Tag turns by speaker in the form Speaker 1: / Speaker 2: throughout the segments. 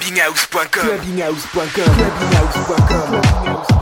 Speaker 1: Clubbinghouse.com
Speaker 2: Clubbinghouse.com Clubbinghouse.com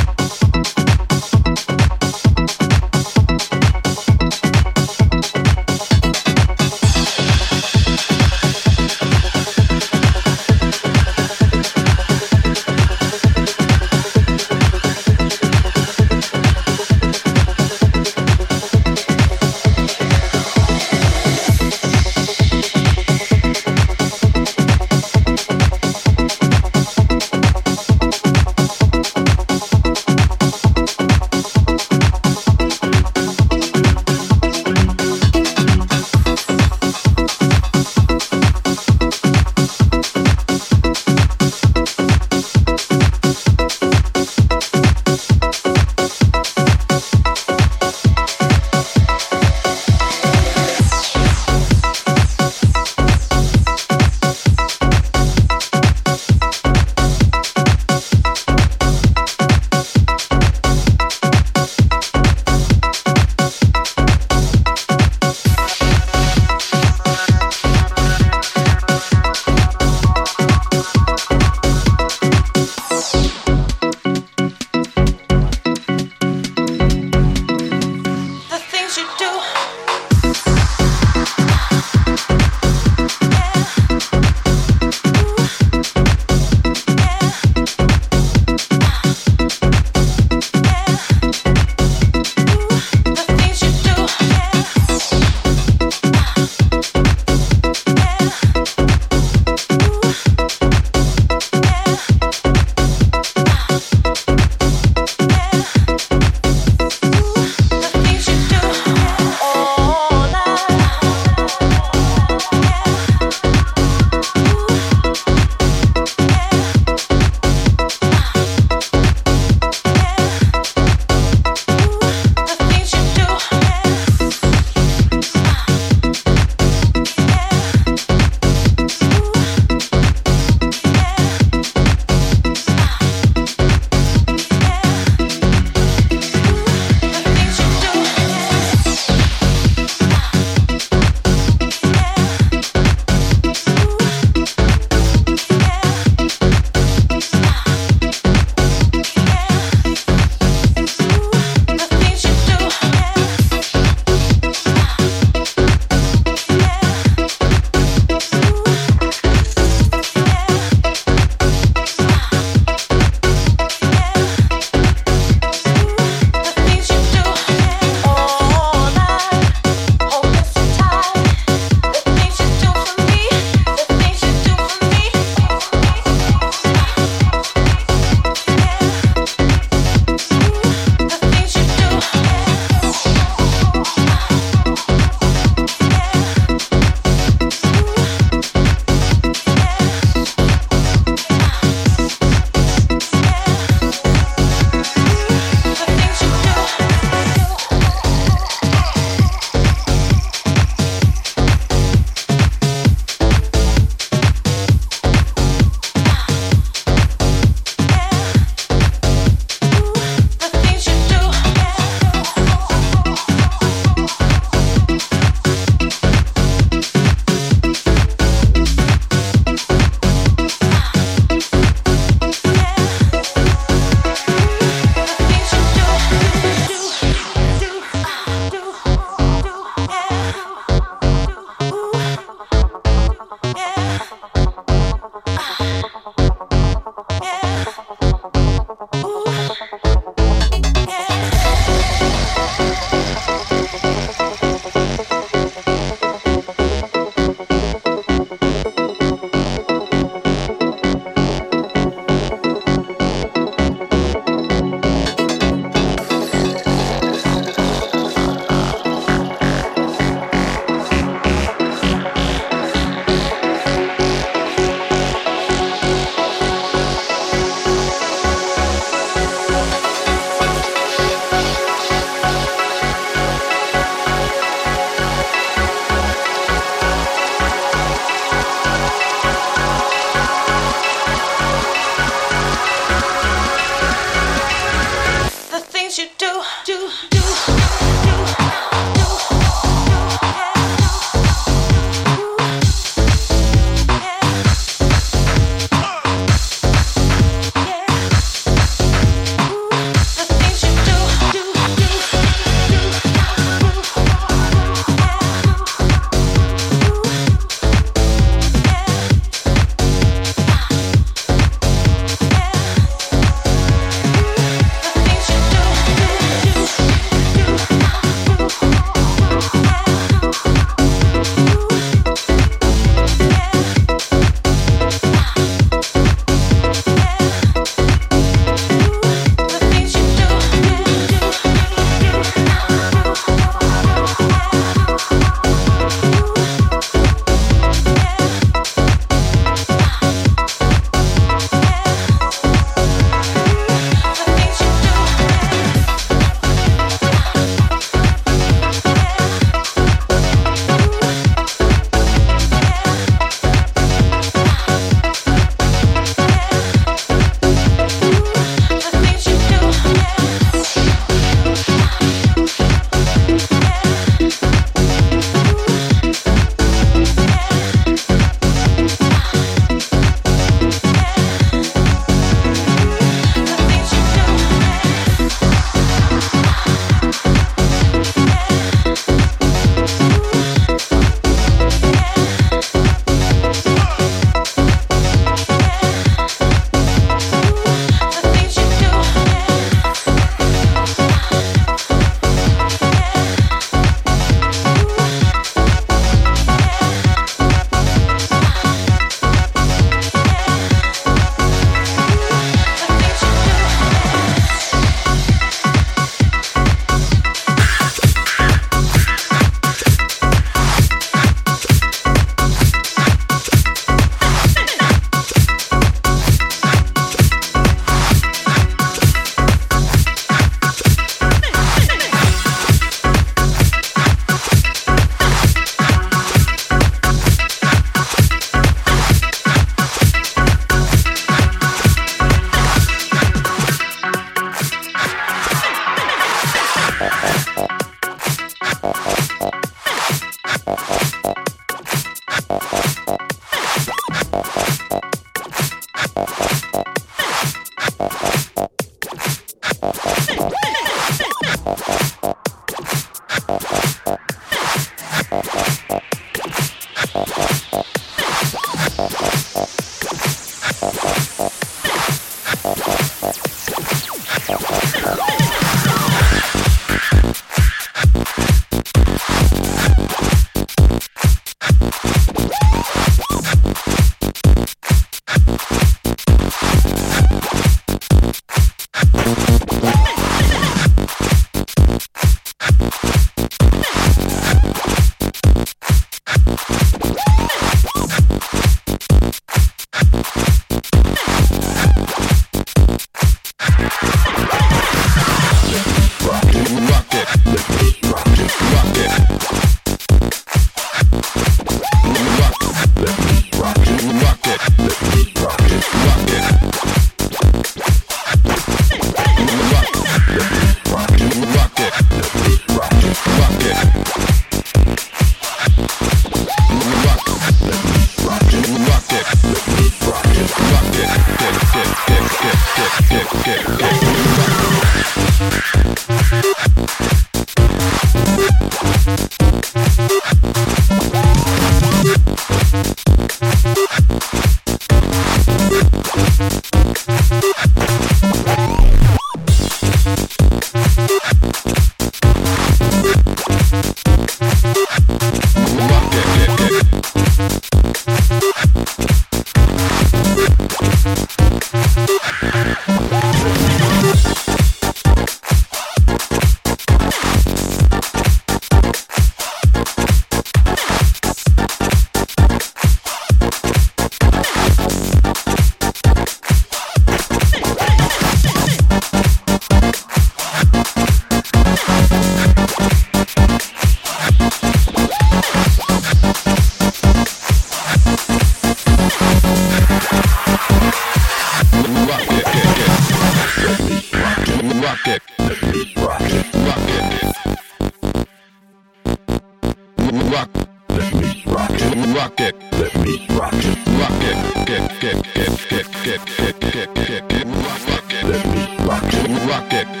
Speaker 1: Rocket. Rocket.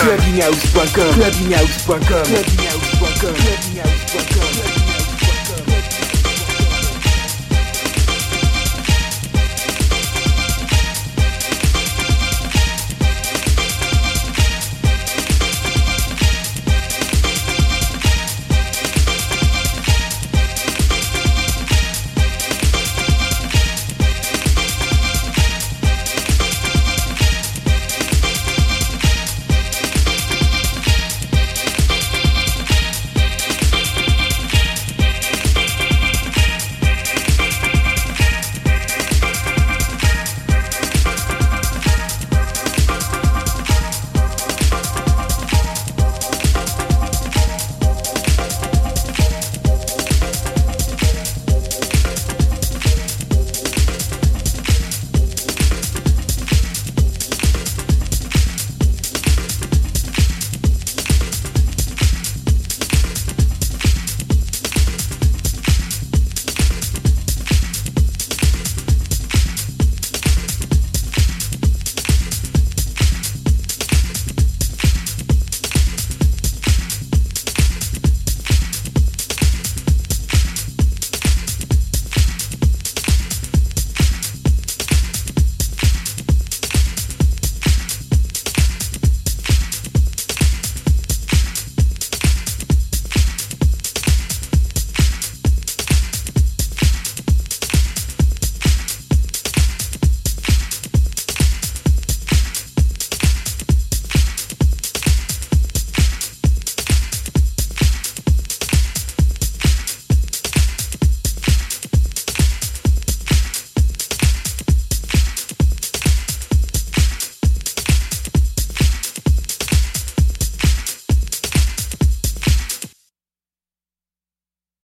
Speaker 2: clubbinghouse.com clubbinghouse.com clubbinghouse.com clubbinghouse.com